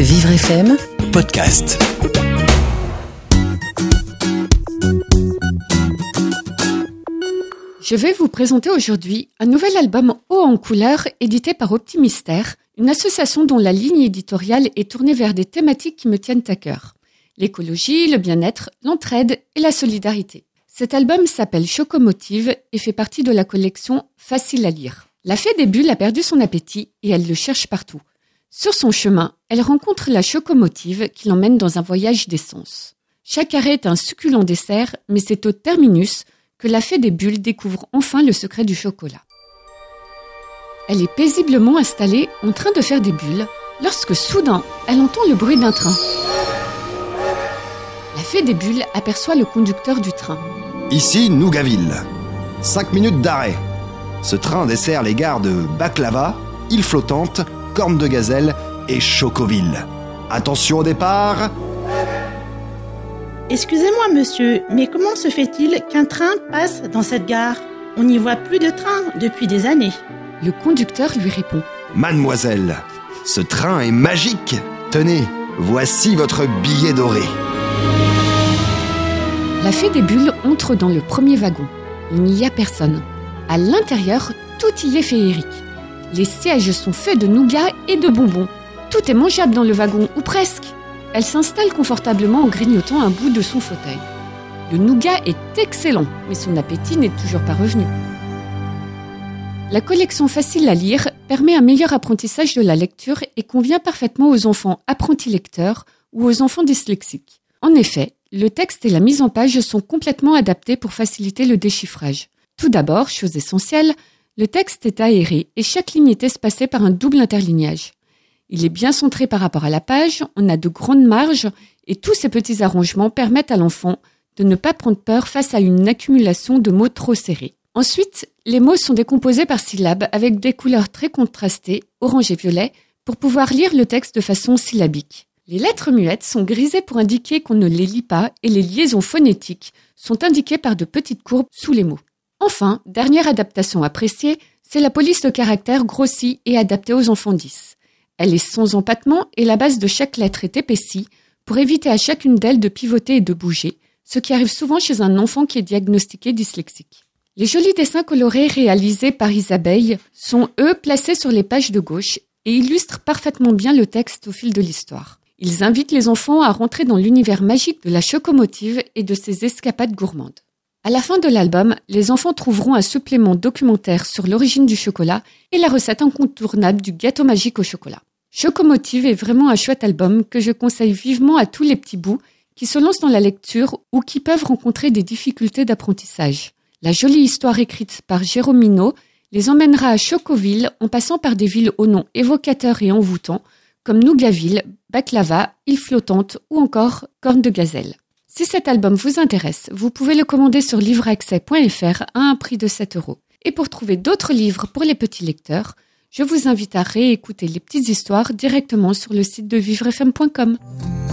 Vivre FM podcast. Je vais vous présenter aujourd'hui un nouvel album haut en couleur édité par Optimistère, une association dont la ligne éditoriale est tournée vers des thématiques qui me tiennent à cœur. L'écologie, le bien-être, l'entraide et la solidarité. Cet album s'appelle Chocomotive et fait partie de la collection Facile à lire. La fée des bulles a perdu son appétit et elle le cherche partout. Sur son chemin, elle rencontre la chocomotive qui l'emmène dans un voyage d'essence. Chaque arrêt est un succulent dessert, mais c'est au terminus que la fée des bulles découvre enfin le secret du chocolat. Elle est paisiblement installée en train de faire des bulles lorsque soudain elle entend le bruit d'un train. La fée des bulles aperçoit le conducteur du train. Ici Nougaville. 5 minutes d'arrêt. Ce train dessert les gares de Baklava, Île Flottante, Corne de Gazelle et Chocoville. Attention au départ. Excusez-moi, monsieur, mais comment se fait-il qu'un train passe dans cette gare? On n'y voit plus de train depuis des années. Le conducteur lui répond. Mademoiselle, ce train est magique. Tenez, voici votre billet doré. La fée des bulles entre dans le premier wagon. Il n'y a personne. À l'intérieur, tout y est féerique. Les sièges sont faits de nougat et de bonbons. Tout est mangeable dans le wagon, ou presque. Elle s'installe confortablement en grignotant un bout de son fauteuil. Le nougat est excellent, mais son appétit n'est toujours pas revenu. La collection facile à lire permet un meilleur apprentissage de la lecture et convient parfaitement aux enfants apprentis lecteurs ou aux enfants dyslexiques. En effet, le texte et la mise en page sont complètement adaptés pour faciliter le déchiffrage. Tout d'abord, chose essentielle, le texte est aéré et chaque ligne est espacée par un double interlignage. Il est bien centré par rapport à la page, on a de grandes marges et tous ces petits arrangements permettent à l'enfant de ne pas prendre peur face à une accumulation de mots trop serrés. Ensuite, les mots sont décomposés par syllabes avec des couleurs très contrastées, orange et violet, pour pouvoir lire le texte de façon syllabique. Les lettres muettes sont grisées pour indiquer qu'on ne les lit pas et les liaisons phonétiques sont indiquées par de petites courbes sous les mots. Enfin, dernière adaptation appréciée, c'est la police de caractère grossie et adaptée aux enfants 10. Elle est sans empattement et la base de chaque lettre est épaissie pour éviter à chacune d'elles de pivoter et de bouger, ce qui arrive souvent chez un enfant qui est diagnostiqué dyslexique. Les jolis dessins colorés réalisés par Isabelle sont, eux, placés sur les pages de gauche et illustrent parfaitement bien le texte au fil de l'histoire. Ils invitent les enfants à rentrer dans l'univers magique de la chocomotive et de ses escapades gourmandes. À la fin de l'album, les enfants trouveront un supplément documentaire sur l'origine du chocolat et la recette incontournable du gâteau magique au chocolat. Chocomotive est vraiment un chouette album que je conseille vivement à tous les petits bouts qui se lancent dans la lecture ou qui peuvent rencontrer des difficultés d'apprentissage. La jolie histoire écrite par Jérôme Minot les emmènera à Chocoville en passant par des villes au nom évocateur et envoûtant comme Nougaville, Baklava, Île Flottante ou encore Corne de Gazelle. Si cet album vous intéresse, vous pouvez le commander sur livreaccès.fr à un prix de 7 euros. Et pour trouver d'autres livres pour les petits lecteurs, je vous invite à réécouter les petites histoires directement sur le site de vivrefm.com. Vivre